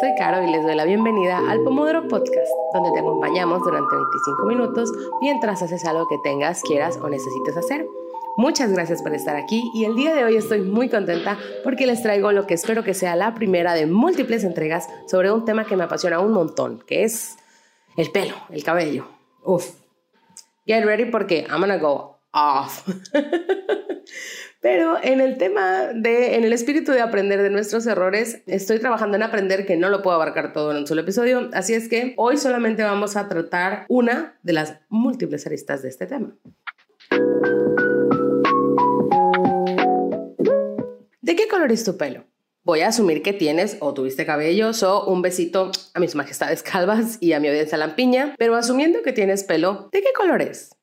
soy Caro y les doy la bienvenida al Pomodoro Podcast, donde te acompañamos durante 25 minutos mientras haces algo que tengas, quieras o necesites hacer. Muchas gracias por estar aquí y el día de hoy estoy muy contenta porque les traigo lo que espero que sea la primera de múltiples entregas sobre un tema que me apasiona un montón, que es el pelo, el cabello. Uf. Get ready porque I'm gonna go off. Pero en el tema de, en el espíritu de aprender de nuestros errores, estoy trabajando en aprender que no lo puedo abarcar todo en un solo episodio. Así es que hoy solamente vamos a tratar una de las múltiples aristas de este tema. ¿De qué color es tu pelo? Voy a asumir que tienes o tuviste cabello, o un besito a mis majestades calvas y a mi audiencia lampiña, pero asumiendo que tienes pelo, ¿de qué color es?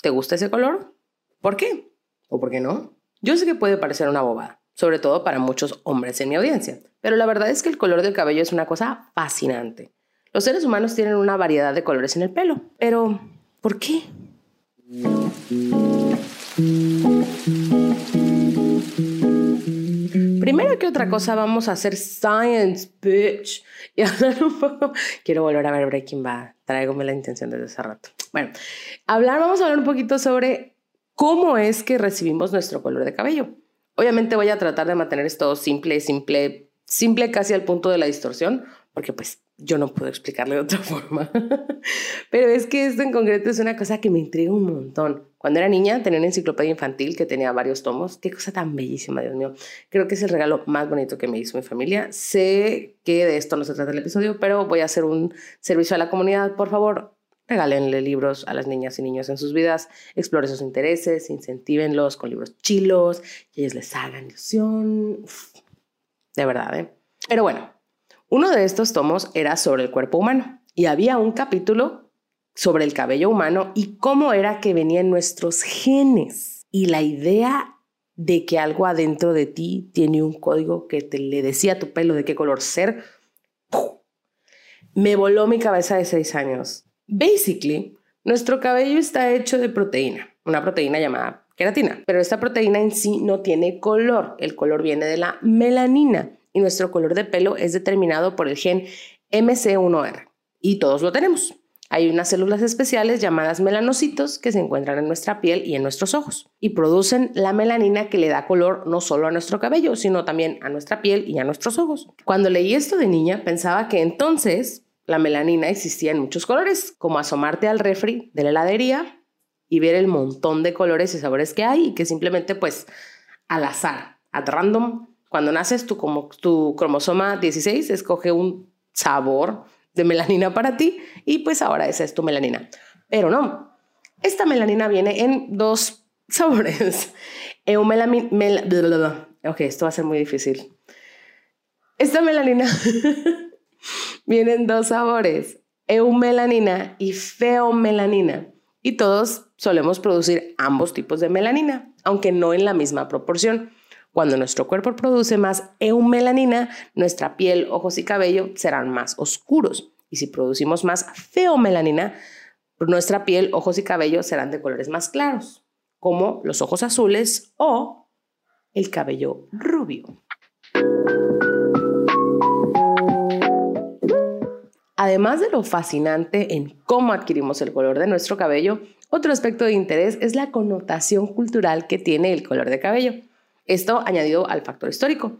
¿Te gusta ese color? ¿Por qué? ¿O por qué no? Yo sé que puede parecer una bobada, sobre todo para muchos hombres en mi audiencia, pero la verdad es que el color del cabello es una cosa fascinante. Los seres humanos tienen una variedad de colores en el pelo, pero ¿por qué? Primero que otra cosa vamos a hacer science, bitch. Y hablar un poco... Quiero volver a ver Breaking Bad. Tráigome la intención desde hace rato. Bueno, hablar, vamos a hablar un poquito sobre cómo es que recibimos nuestro color de cabello. Obviamente voy a tratar de mantener esto simple, simple, simple casi al punto de la distorsión, porque pues yo no puedo explicarle de otra forma. Pero es que esto en concreto es una cosa que me intriga un montón. Cuando era niña tenía una enciclopedia infantil que tenía varios tomos. Qué cosa tan bellísima, Dios mío. Creo que es el regalo más bonito que me hizo mi familia. Sé que de esto no se trata el episodio, pero voy a hacer un servicio a la comunidad. Por favor, regálenle libros a las niñas y niños en sus vidas. Exploren sus intereses, incentívenlos con libros chilos, que ellos les hagan ilusión. de verdad, ¿eh? Pero bueno, uno de estos tomos era sobre el cuerpo humano y había un capítulo sobre el cabello humano y cómo era que venían nuestros genes y la idea de que algo adentro de ti tiene un código que te le decía a tu pelo de qué color ser. Me voló mi cabeza de seis años. Basically, nuestro cabello está hecho de proteína, una proteína llamada queratina, pero esta proteína en sí no tiene color. El color viene de la melanina y nuestro color de pelo es determinado por el gen MC1R y todos lo tenemos. Hay unas células especiales llamadas melanocitos que se encuentran en nuestra piel y en nuestros ojos y producen la melanina que le da color no solo a nuestro cabello, sino también a nuestra piel y a nuestros ojos. Cuando leí esto de niña pensaba que entonces la melanina existía en muchos colores, como asomarte al refri de la heladería y ver el montón de colores y sabores que hay y que simplemente pues al azar, at random, cuando naces, tu, como, tu cromosoma 16 escoge un sabor de melanina para ti y pues ahora esa es tu melanina. Pero no, esta melanina viene en dos sabores. Eumelamin... ok, esto va a ser muy difícil. Esta melanina viene en dos sabores, eumelanina y feomelanina. Y todos solemos producir ambos tipos de melanina, aunque no en la misma proporción. Cuando nuestro cuerpo produce más eumelanina, nuestra piel, ojos y cabello serán más oscuros. Y si producimos más feomelanina, nuestra piel, ojos y cabello serán de colores más claros, como los ojos azules o el cabello rubio. Además de lo fascinante en cómo adquirimos el color de nuestro cabello, otro aspecto de interés es la connotación cultural que tiene el color de cabello. Esto añadido al factor histórico.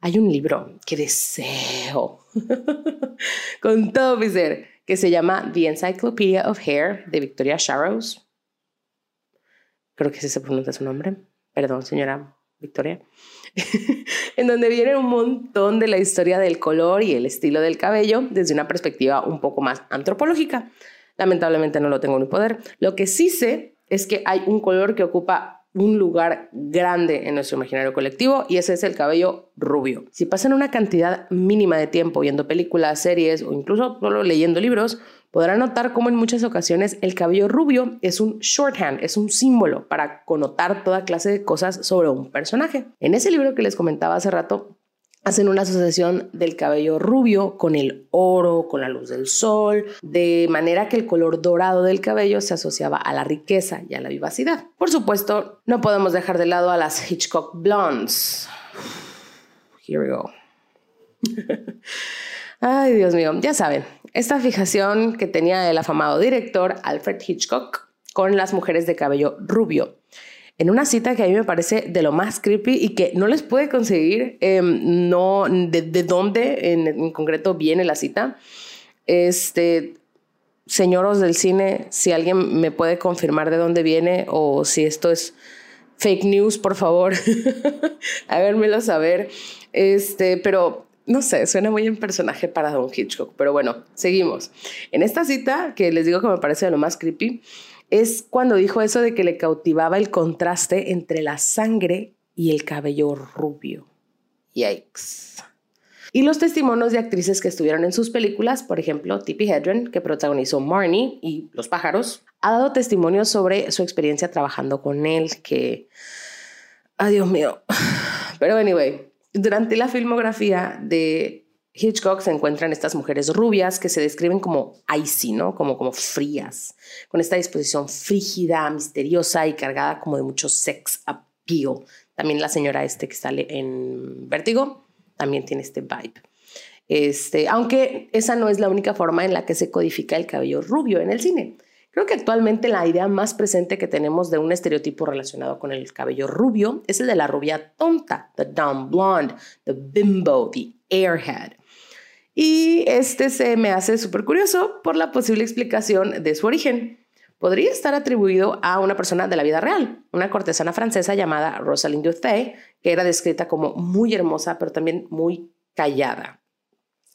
Hay un libro que deseo con todo mi ser que se llama The Encyclopedia of Hair de Victoria Sharrows. Creo que así se pronuncia su nombre. Perdón, señora Victoria. en donde viene un montón de la historia del color y el estilo del cabello desde una perspectiva un poco más antropológica. Lamentablemente no lo tengo ni poder. Lo que sí sé es que hay un color que ocupa un lugar grande en nuestro imaginario colectivo y ese es el cabello rubio. Si pasan una cantidad mínima de tiempo viendo películas, series o incluso solo leyendo libros, podrán notar cómo en muchas ocasiones el cabello rubio es un shorthand, es un símbolo para connotar toda clase de cosas sobre un personaje. En ese libro que les comentaba hace rato, hacen una asociación del cabello rubio con el oro, con la luz del sol, de manera que el color dorado del cabello se asociaba a la riqueza y a la vivacidad. Por supuesto, no podemos dejar de lado a las Hitchcock Blondes. Here we go. Ay, Dios mío, ya saben, esta fijación que tenía el afamado director Alfred Hitchcock con las mujeres de cabello rubio. En una cita que a mí me parece de lo más creepy y que no les puede conseguir, em, no, de, dónde en, concreto viene la cita. Este, señoros del cine, si alguien me puede confirmar de dónde viene o si esto es fake news, por favor, háganmelo saber. Este, pero no sé, suena muy en personaje para Don Hitchcock, pero bueno, seguimos. En esta cita, que les digo que me parece de lo más creepy, es cuando dijo eso de que le cautivaba el contraste entre la sangre y el cabello rubio. Yikes. Y los testimonios de actrices que estuvieron en sus películas, por ejemplo, Tippi Hedren, que protagonizó Marnie y Los pájaros, ha dado testimonio sobre su experiencia trabajando con él, que... Ay, Dios mío. Pero anyway, durante la filmografía de Hitchcock se encuentran estas mujeres rubias que se describen como icy, ¿no? Como, como frías, con esta disposición frígida, misteriosa y cargada como de mucho sex appeal. También la señora este que sale en Vértigo también tiene este vibe. Este, aunque esa no es la única forma en la que se codifica el cabello rubio en el cine. Creo que actualmente la idea más presente que tenemos de un estereotipo relacionado con el cabello rubio es el de la rubia tonta, the dumb blonde, the bimbo, the airhead. Y este se me hace súper curioso por la posible explicación de su origen. Podría estar atribuido a una persona de la vida real, una cortesana francesa llamada Rosalind Duthay, que era descrita como muy hermosa, pero también muy callada.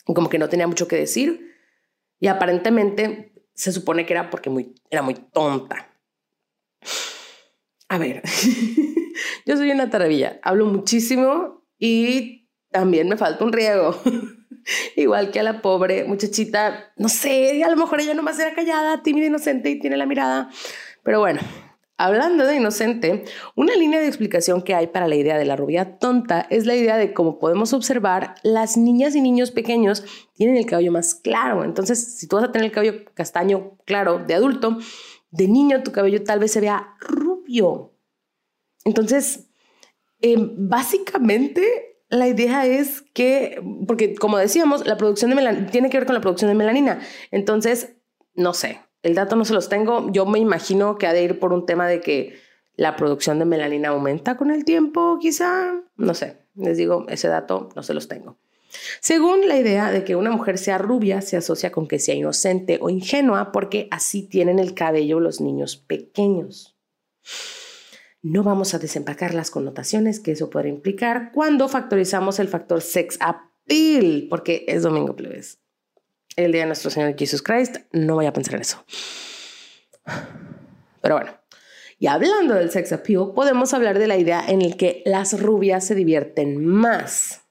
Como que no tenía mucho que decir. Y aparentemente se supone que era porque muy, era muy tonta. A ver, yo soy una taravilla, hablo muchísimo y también me falta un riego. Igual que a la pobre muchachita, no sé, a lo mejor ella nomás era callada, tímida, inocente y tiene la mirada. Pero bueno, Hablando de inocente, una línea de explicación que hay para la idea de la rubia tonta es la idea de cómo podemos observar, las niñas y niños pequeños tienen el cabello más claro. Entonces, si tú vas a tener el cabello castaño claro de adulto, de niño tu cabello tal vez se vea rubio. Entonces, eh, básicamente la idea es que, porque como decíamos, la producción de melanina tiene que ver con la producción de melanina. Entonces, no sé, el dato no se los tengo. Yo me imagino que ha de ir por un tema de que la producción de melanina aumenta con el tiempo, quizá. No sé, les digo, ese dato no se los tengo. Según la idea de que una mujer sea rubia, se asocia con que sea inocente o ingenua porque así tienen el cabello los niños pequeños. No vamos a desempacar las connotaciones que eso puede implicar cuando factorizamos el factor sex appeal, porque es domingo plebes el día de nuestro Señor Jesus Christ, no vaya a pensar en eso. Pero bueno, y hablando del sex appeal, podemos hablar de la idea en la que las rubias se divierten más,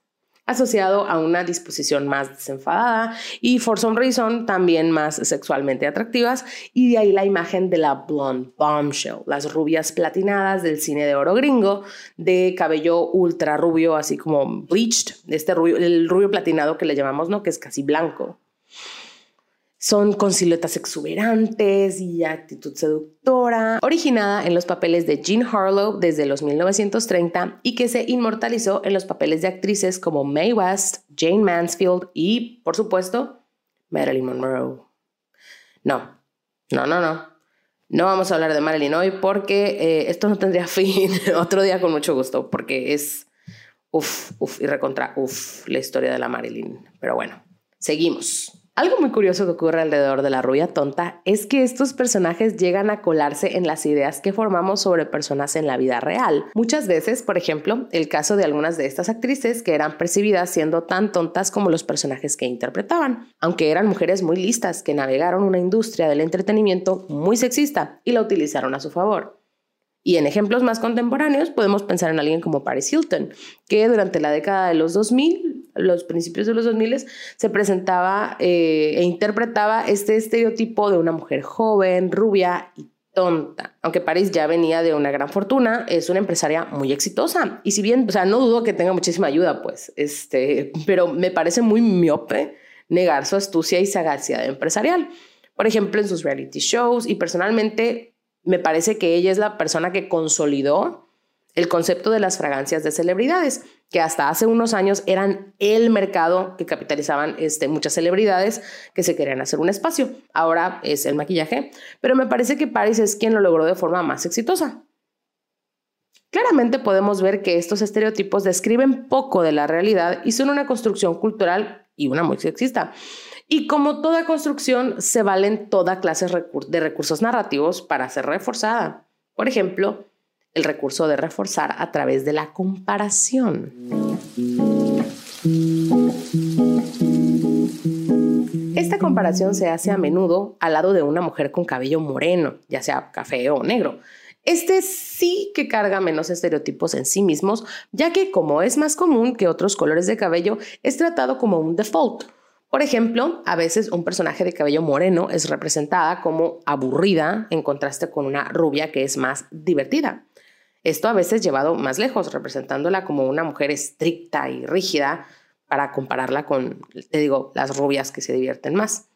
asociado a una disposición más desenfadada y for some reason también más sexualmente atractivas, y de ahí la imagen de la blonde bombshell, las rubias platinadas del cine de oro gringo, de cabello ultra rubio, así como bleached, este rubio, el rubio platinado que le llamamos, ¿no? Que es casi blanco. Son con siluetas exuberantes y actitud seductora, originada en los papeles de Jean Harlow desde los 1930 y que se inmortalizó en los papeles de actrices como Mae West, Jane Mansfield y, por supuesto, Marilyn Monroe. No, no, no, no. No vamos a hablar de Marilyn hoy porque eh, esto no tendría fin. Otro día con mucho gusto, porque es uff, uff y recontra uff la historia de la Marilyn. Pero bueno, seguimos. Algo muy curioso que ocurre alrededor de la rubia tonta es que estos personajes llegan a colarse en las ideas que formamos sobre personas en la vida real. Muchas veces, por ejemplo, el caso de algunas de estas actrices que eran percibidas siendo tan tontas como los personajes que interpretaban, aunque eran mujeres muy listas que navegaron una industria del entretenimiento muy sexista y la utilizaron a su favor. Y en ejemplos más contemporáneos podemos pensar en alguien como Paris Hilton, que durante la década de los 2000, los principios de los 2000, se presentaba eh, e interpretaba este estereotipo de una mujer joven, rubia y tonta. Aunque Paris ya venía de una gran fortuna, es una empresaria muy exitosa. Y si bien, o sea, no dudo que tenga muchísima ayuda, pues, este, pero me parece muy miope negar su astucia y sagacidad empresarial. Por ejemplo, en sus reality shows y personalmente me parece que ella es la persona que consolidó el concepto de las fragancias de celebridades, que hasta hace unos años eran el mercado que capitalizaban este, muchas celebridades que se querían hacer un espacio. Ahora es el maquillaje, pero me parece que Paris es quien lo logró de forma más exitosa. Claramente podemos ver que estos estereotipos describen poco de la realidad y son una construcción cultural y una muy sexista. Y como toda construcción, se valen toda clase de recursos narrativos para ser reforzada. Por ejemplo, el recurso de reforzar a través de la comparación. Esta comparación se hace a menudo al lado de una mujer con cabello moreno, ya sea café o negro. Este sí que carga menos estereotipos en sí mismos, ya que como es más común que otros colores de cabello, es tratado como un default. Por ejemplo, a veces un personaje de cabello moreno es representada como aburrida en contraste con una rubia que es más divertida. Esto a veces llevado más lejos, representándola como una mujer estricta y rígida para compararla con, te digo, las rubias que se divierten más.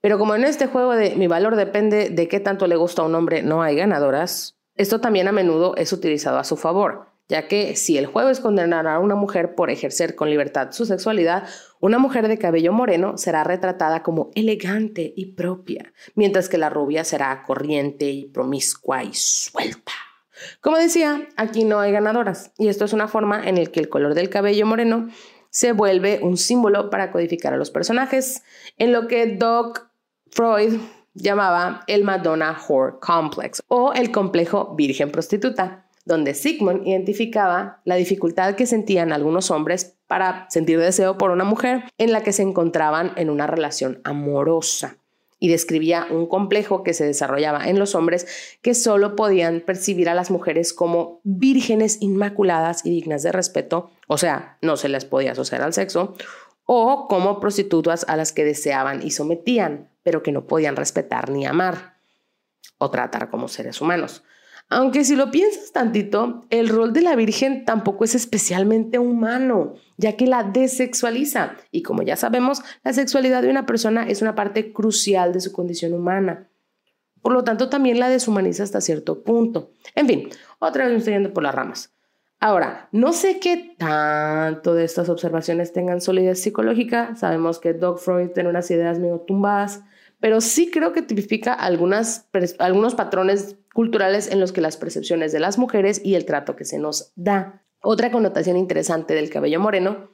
Pero como en este juego de mi valor depende de qué tanto le gusta a un hombre, no hay ganadoras, esto también a menudo es utilizado a su favor, ya que si el juego es condenar a una mujer por ejercer con libertad su sexualidad, una mujer de cabello moreno será retratada como elegante y propia, mientras que la rubia será corriente y promiscua y suelta. Como decía, aquí no hay ganadoras y esto es una forma en la que el color del cabello moreno se vuelve un símbolo para codificar a los personajes, en lo que Doc Freud llamaba el Madonna Whore Complex o el complejo virgen prostituta, donde Sigmund identificaba la dificultad que sentían algunos hombres para sentir deseo por una mujer en la que se encontraban en una relación amorosa y describía un complejo que se desarrollaba en los hombres que solo podían percibir a las mujeres como vírgenes inmaculadas y dignas de respeto, o sea, no se les podía asociar al sexo, o como prostitutas a las que deseaban y sometían, pero que no podían respetar ni amar o tratar como seres humanos. Aunque si lo piensas tantito, el rol de la Virgen tampoco es especialmente humano, ya que la desexualiza. Y como ya sabemos, la sexualidad de una persona es una parte crucial de su condición humana. Por lo tanto, también la deshumaniza hasta cierto punto. En fin, otra vez me estoy yendo por las ramas. Ahora, no sé qué tanto de estas observaciones tengan solidez psicológica. Sabemos que Doug Freud tiene unas ideas medio tumbadas, pero sí creo que tipifica algunos patrones culturales en los que las percepciones de las mujeres y el trato que se nos da. Otra connotación interesante del cabello moreno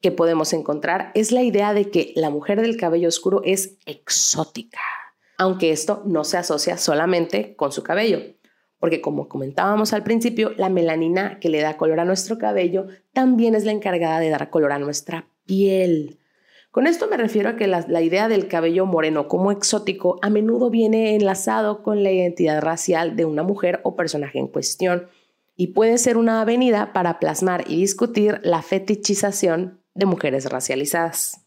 que podemos encontrar es la idea de que la mujer del cabello oscuro es exótica, aunque esto no se asocia solamente con su cabello, porque como comentábamos al principio, la melanina que le da color a nuestro cabello también es la encargada de dar color a nuestra piel. Con esto me refiero a que la, idea del cabello moreno como exótico a menudo viene enlazado con la identidad racial de una mujer o personaje en cuestión y puede ser una avenida para plasmar y discutir la fetichización de mujeres racializadas.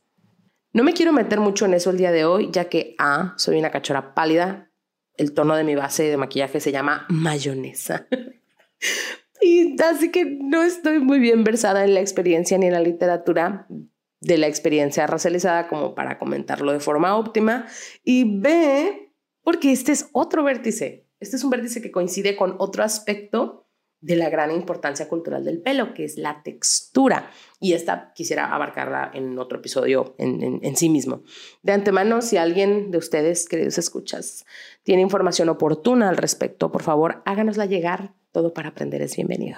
No me quiero meter mucho en eso el día de hoy, ya que A, soy una cachora pálida, el tono de mi base de maquillaje se llama mayonesa. y así que no estoy muy bien versada en la experiencia ni en la literatura de la experiencia racializada como para comentarlo de forma óptima. Y B, porque este es otro vértice. Este es un vértice que coincide con otro aspecto de la gran importancia cultural del pelo, que es la textura. Y esta quisiera abarcarla en otro episodio en, en sí mismo. De antemano, si alguien de ustedes, queridos escuchas, tiene información oportuna al respecto, por favor, háganosla llegar. Todo para aprender es bienvenido.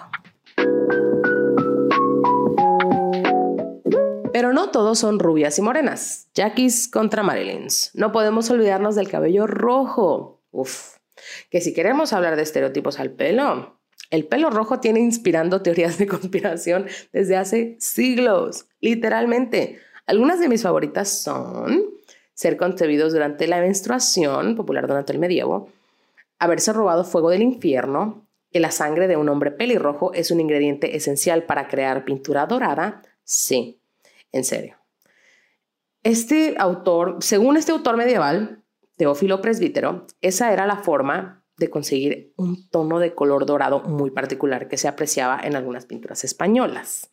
Pero no todos son rubias y morenas. Jackies contra Marilyns. No podemos olvidarnos del cabello rojo. Uf. Que si queremos hablar de estereotipos al pelo, el pelo rojo tiene inspirando teorías de conspiración desde hace siglos, literalmente. Algunas de mis favoritas son ser concebidos durante la menstruación, popular durante el medievo, haberse robado fuego del infierno, que la sangre de un hombre pelirrojo es un ingrediente esencial para crear pintura dorada, sí, en serio. Este autor, según este autor medieval, Teófilo Presbítero, esa era la forma de conseguir un tono de color dorado muy particular que se apreciaba en algunas pinturas españolas.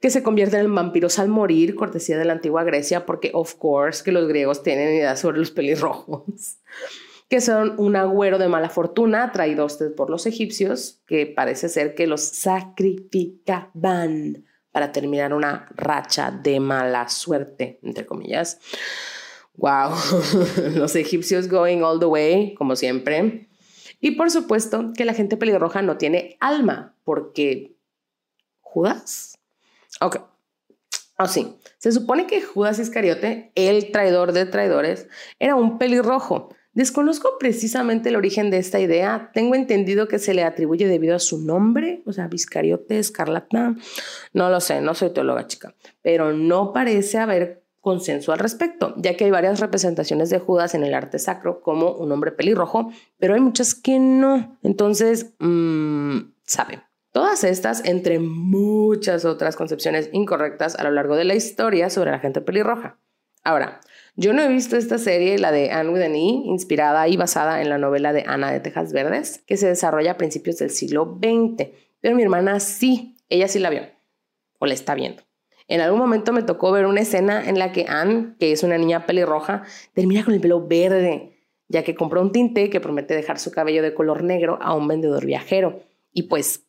Que se convierten en vampiros al morir, cortesía de la antigua Grecia, porque, of course, que los griegos tienen ideas sobre los pelirrojos. que son un agüero de mala fortuna traído usted por los egipcios, que parece ser que los sacrificaban para terminar una racha de mala suerte, entre comillas. Wow, los egipcios going all the way, como siempre. Y por supuesto que la gente pelirroja no tiene alma, porque Judas. Ok. Oh, sí. Se supone que Judas Iscariote, el traidor de traidores, era un pelirrojo. Desconozco precisamente el origen de esta idea. Tengo entendido que se le atribuye debido a su nombre, o sea, Viscariote, Escarlata. No lo sé, no soy teóloga chica, pero no parece haber consenso al respecto, ya que hay varias representaciones de Judas en el arte sacro como un hombre pelirrojo, pero hay muchas que no. Entonces, mmm, saben. Todas estas, entre muchas otras concepciones incorrectas a lo largo de la historia sobre la gente pelirroja. Ahora, yo no he visto esta serie, la de Anne with an E, inspirada y basada en la novela de Ana de Tejas Verdes, que se desarrolla a principios del siglo XX, pero mi hermana sí, ella sí la vio, o la está viendo. En algún momento me tocó ver una escena en la que Anne, que es una niña pelirroja, termina con el pelo verde, ya que compró un tinte que promete dejar su cabello de color negro a un vendedor viajero. Y pues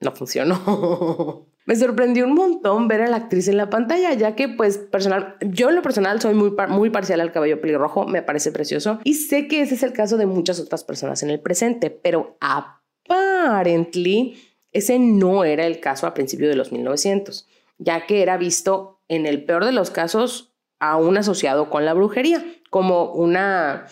no funcionó. Me sorprendió un montón ver a la actriz en la pantalla, ya que pues personal, yo en lo personal soy muy, muy parcial al cabello pelirrojo, me parece precioso y sé que ese es el caso de muchas otras personas en el presente, pero aparently ese no era el caso a principios de los 1900 ya que era visto en el peor de los casos aún asociado con la brujería, como una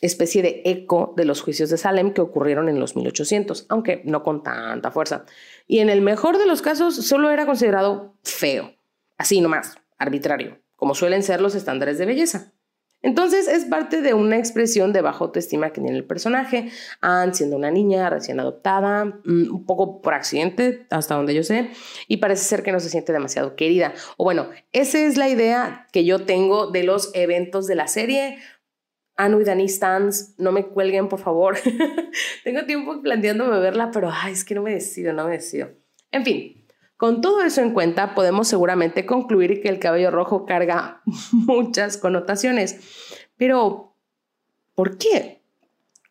especie de eco de los juicios de Salem que ocurrieron en los 1800, aunque no con tanta fuerza. Y en el mejor de los casos solo era considerado feo, así nomás, arbitrario, como suelen ser los estándares de belleza. Entonces es parte de una expresión de baja autoestima que tiene el personaje, Anne siendo una niña recién adoptada, mm, un poco por accidente, hasta donde yo sé, y parece ser que no se siente demasiado querida. O bueno, esa es la idea que yo tengo de los eventos de la serie. Anne with Annie stands, no me cuelguen por favor. tengo tiempo planteándome verla, pero ay, es que no me decido, no me decido. En fin, con todo eso en cuenta, podemos seguramente concluir que el cabello rojo carga muchas connotaciones. Pero, ¿por qué?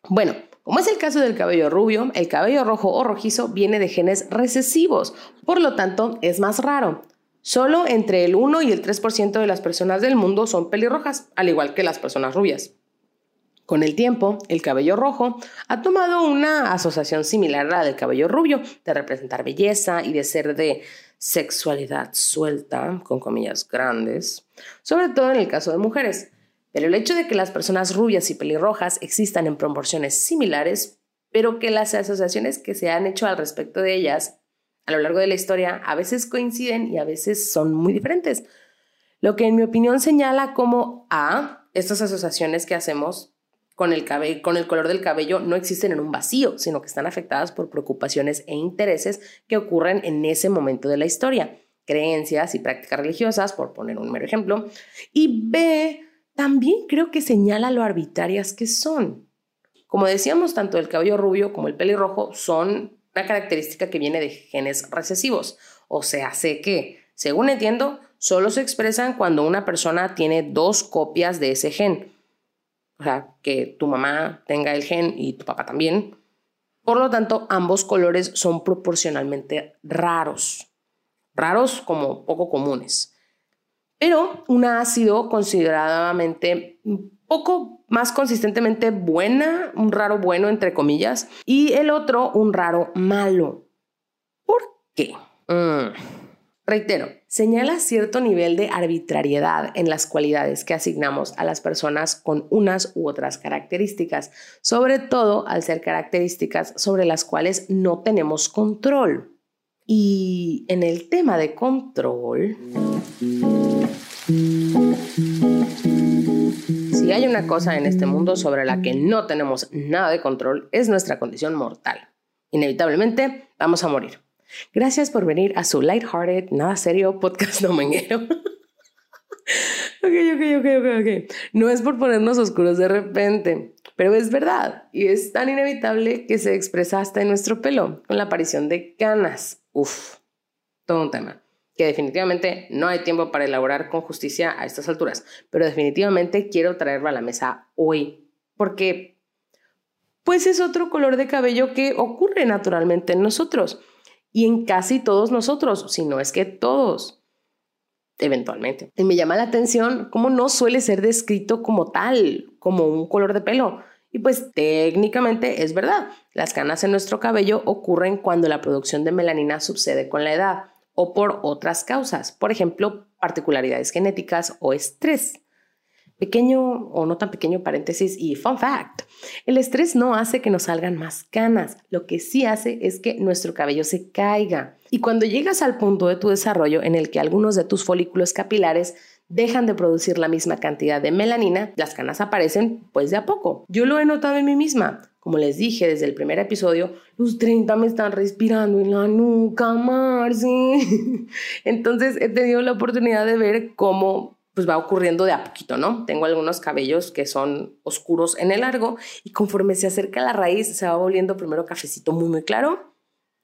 Bueno, como es el caso del cabello rubio, el cabello rojo o rojizo viene de genes recesivos, por lo tanto es más raro. Solo entre el 1 y el 3% de las personas del mundo son pelirrojas, al igual que las personas rubias. Con el tiempo, el cabello rojo ha tomado una asociación similar a la del cabello rubio, de representar belleza y de ser de sexualidad suelta, con comillas grandes, sobre todo en el caso de mujeres. Pero el hecho de que las personas rubias y pelirrojas existan en proporciones similares, pero que las asociaciones que se han hecho al respecto de ellas a lo largo de la historia a veces coinciden y a veces son muy diferentes. Lo que en mi opinión señala como A, estas asociaciones que hacemos con el, cabello, con el color del cabello no existen en un vacío, sino que están afectadas por preocupaciones e intereses que ocurren en ese momento de la historia, creencias y prácticas religiosas, por poner un mero ejemplo. Y B, también creo que señala lo arbitrarias que son. Como decíamos, tanto el cabello rubio como el pelirrojo son una característica que viene de genes recesivos. O sea, sé que, según entiendo, solo se expresan cuando una persona tiene dos copias de ese gen o sea, que tu mamá tenga el gen y tu papá también. Por lo tanto, ambos colores son proporcionalmente raros, raros como poco comunes. Pero una ha sido consideradamente poco más consistentemente buena, un raro bueno entre comillas, y el otro un raro malo. ¿Por qué? Mm. Reitero, señala cierto nivel de arbitrariedad en las cualidades que asignamos a las personas con unas u otras características, sobre todo al ser características sobre las cuales no tenemos control. Y en el tema de control, si hay una cosa en este mundo sobre la que no tenemos nada de control, es nuestra condición mortal. Inevitablemente vamos a morir. Gracias por venir a su lighthearted, nada serio podcast dominguero. ok, ok, ok, ok, ok. No es por ponernos oscuros de repente, pero es verdad y es tan inevitable que se expresa hasta en nuestro pelo con la aparición de canas. Uf, todo un tema que definitivamente no hay tiempo para elaborar con justicia a estas alturas, pero definitivamente quiero traerlo a la mesa hoy, porque pues es otro color de cabello que ocurre naturalmente en nosotros y en casi todos nosotros, si no es que todos, eventualmente. Y me llama la atención cómo no suele ser descrito como tal, como un color de pelo. Y pues técnicamente es verdad, las canas en nuestro cabello ocurren cuando la producción de melanina sucede con la edad o por otras causas, por ejemplo, particularidades genéticas o estrés. Pequeño o no tan pequeño paréntesis y fun fact. El estrés no hace que nos salgan más canas, lo que sí hace es que nuestro cabello se caiga. Y cuando llegas al punto de tu desarrollo en el que algunos de tus folículos capilares dejan de producir la misma cantidad de melanina, las canas aparecen pues de a poco. Yo lo he notado en mí misma. Como les dije desde el primer episodio, los 30 me están respirando en la nuca, Marcy. Entonces he tenido la oportunidad de ver cómo pues va ocurriendo de a poquito, ¿no? Tengo algunos cabellos que son oscuros en el largo y conforme se acerca la raíz se va volviendo primero cafecito muy muy claro,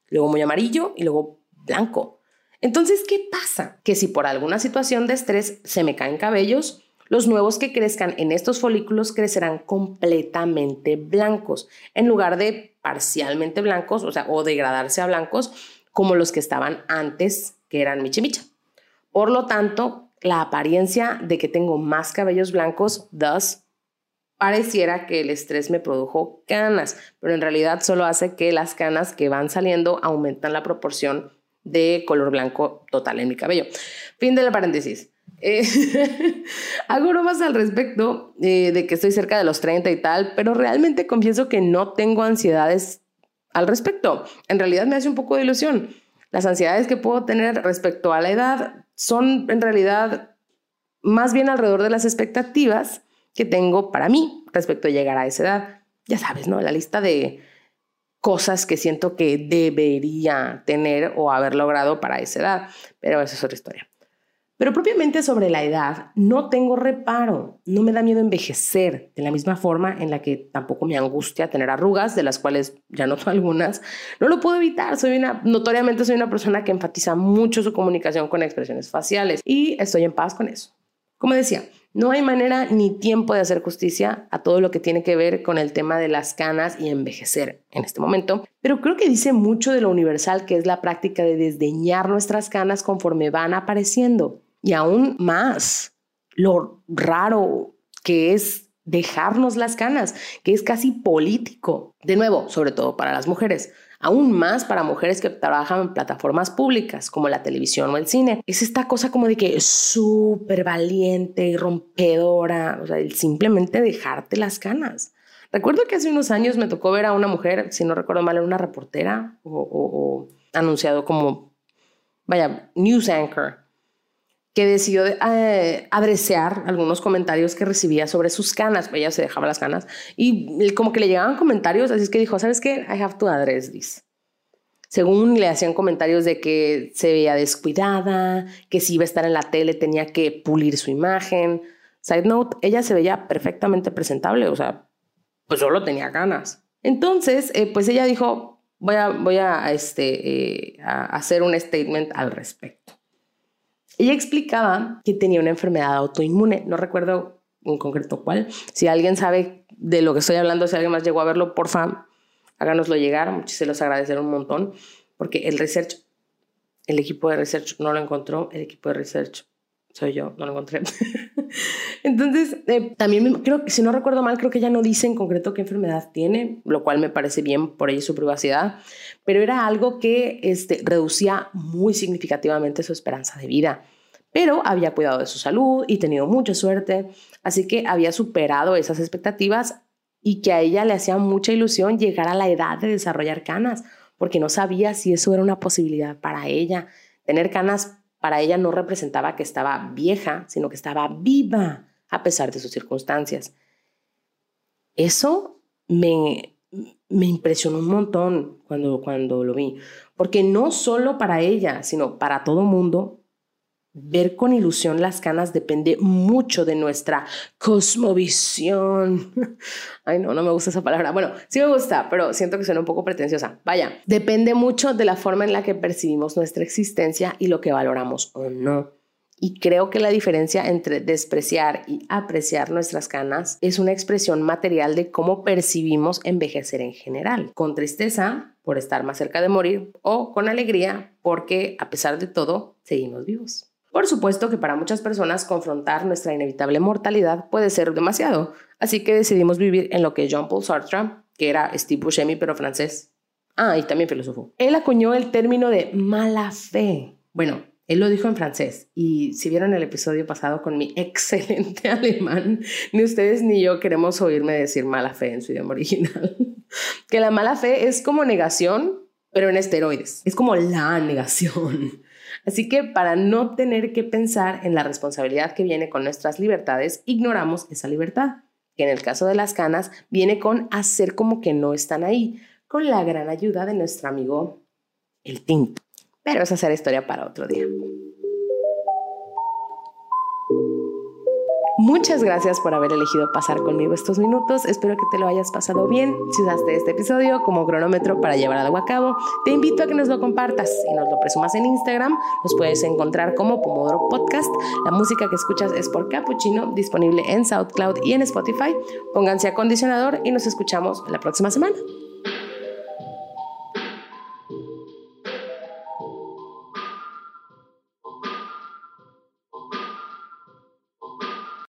luego muy amarillo y luego blanco. Entonces, ¿qué pasa? Que si por alguna situación de estrés se me caen cabellos, los nuevos que crezcan en estos folículos crecerán completamente blancos, en lugar de parcialmente blancos, o sea, o degradarse a blancos, como los que estaban antes, que eran michimicha. Por lo tanto, la apariencia de que tengo más cabellos blancos, thus pareciera que el estrés me produjo canas, pero en realidad solo hace que las canas que van saliendo aumentan la proporción de color blanco total en mi cabello. Fin de la paréntesis. Eh, hago bromas al respecto eh, de que estoy cerca de los 30 y tal, pero realmente confieso que no tengo ansiedades al respecto. En realidad me hace un poco de ilusión. Las ansiedades que puedo tener respecto a la edad son en realidad más bien alrededor de las expectativas que tengo para mí respecto a llegar a esa edad. Ya sabes, ¿no? La lista de cosas que siento que debería tener o haber logrado para esa edad, pero esa es otra historia. Pero propiamente sobre la edad, no tengo reparo, no me da miedo envejecer, de la misma forma en la que tampoco me angustia tener arrugas, de las cuales ya noto algunas. No lo puedo evitar, soy una, notoriamente soy una persona que enfatiza mucho su comunicación con expresiones faciales y estoy en paz con eso. Como decía, no hay manera ni tiempo de hacer justicia a todo lo que tiene que ver con el tema de las canas y envejecer en este momento, pero creo que dice mucho de lo universal que es la práctica de desdeñar nuestras canas conforme van apareciendo y aún más lo raro que es dejarnos las canas, que es casi político. De nuevo, sobre todo para las mujeres, aún más para mujeres que trabajan en plataformas públicas como la televisión o el cine. Es esta cosa como de que es súper valiente y rompedora, o sea, el simplemente dejarte las canas. Recuerdo que hace unos años me tocó ver a una mujer, si no recuerdo mal, era una reportera o anunciado como, vaya, news anchor que decidió eh, algunos comentarios que recibía sobre sus canas. Ella se dejaba las canas y como que le llegaban comentarios, así es que dijo, ¿sabes qué? I have to address this. Según le hacían comentarios de que se veía descuidada, que si iba a estar en la tele tenía que pulir su imagen. Side note, ella se veía perfectamente presentable, o sea, pues solo tenía ganas. Entonces, eh, pues ella dijo, voy a, voy a, este, eh, a hacer un statement al respecto. Ella explicaba que tenía una enfermedad autoinmune, no recuerdo en concreto cuál. Si alguien sabe de lo que estoy hablando, si alguien más llegó a verlo, porfa, háganoslo llegar, se los agradeceré un montón, porque el research, el equipo de research no lo encontró, el equipo de research soy yo, no lo encontré. Entonces, eh, también creo que, si no recuerdo mal, creo que ella no dice en concreto qué enfermedad tiene, lo cual me parece bien por ella su privacidad, pero era algo que este, reducía muy significativamente su esperanza de vida. Pero había cuidado de su salud y tenido mucha suerte, así que había superado esas expectativas y que a ella le hacía mucha ilusión llegar a la edad de desarrollar canas, porque no sabía si eso era una posibilidad para ella. Tener canas para ella no representaba que estaba vieja, sino que estaba viva a pesar de sus circunstancias. Eso me, me impresionó un montón cuando, cuando lo vi, porque no solo para ella, sino para todo mundo, Ver con ilusión las canas depende mucho de nuestra cosmovisión. Ay, no, no me gusta esa palabra. Bueno, sí me gusta, pero siento que suena un poco pretenciosa. Vaya, depende mucho de la forma en la que percibimos nuestra existencia y lo que valoramos o no. Y creo que la diferencia entre despreciar y apreciar nuestras canas es una expresión material de cómo percibimos envejecer en general. Con tristeza por estar más cerca de morir o con alegría porque a pesar de todo seguimos vivos. Por supuesto que para muchas personas confrontar nuestra inevitable mortalidad puede ser demasiado, así que decidimos vivir en lo que Jean-Paul Sartre, que era Steve Buscemi pero francés, ah, y también filósofo, él acuñó el término de mala fe. Bueno, él lo dijo en francés y si vieron el episodio pasado con mi excelente alemán, ni ustedes ni yo queremos oírme decir mala fe en su idioma original. que la mala fe es como negación, pero en esteroides. Es como la negación. Así que para no tener que pensar en la responsabilidad que viene con nuestras libertades, ignoramos esa libertad, que en el caso de las canas viene con hacer como que no están ahí, con la gran ayuda de nuestro amigo el tinto. Pero esa será historia para otro día. Muchas gracias por haber elegido pasar conmigo estos minutos. Espero que te lo hayas pasado bien. Si usaste este episodio como cronómetro para llevar algo a cabo, te invito a que nos lo compartas y nos lo presumas en Instagram. Nos puedes encontrar como Pomodoro Podcast. La música que escuchas es por Cappuccino, disponible en SoundCloud y en Spotify. Pónganse acondicionador y nos escuchamos la próxima semana.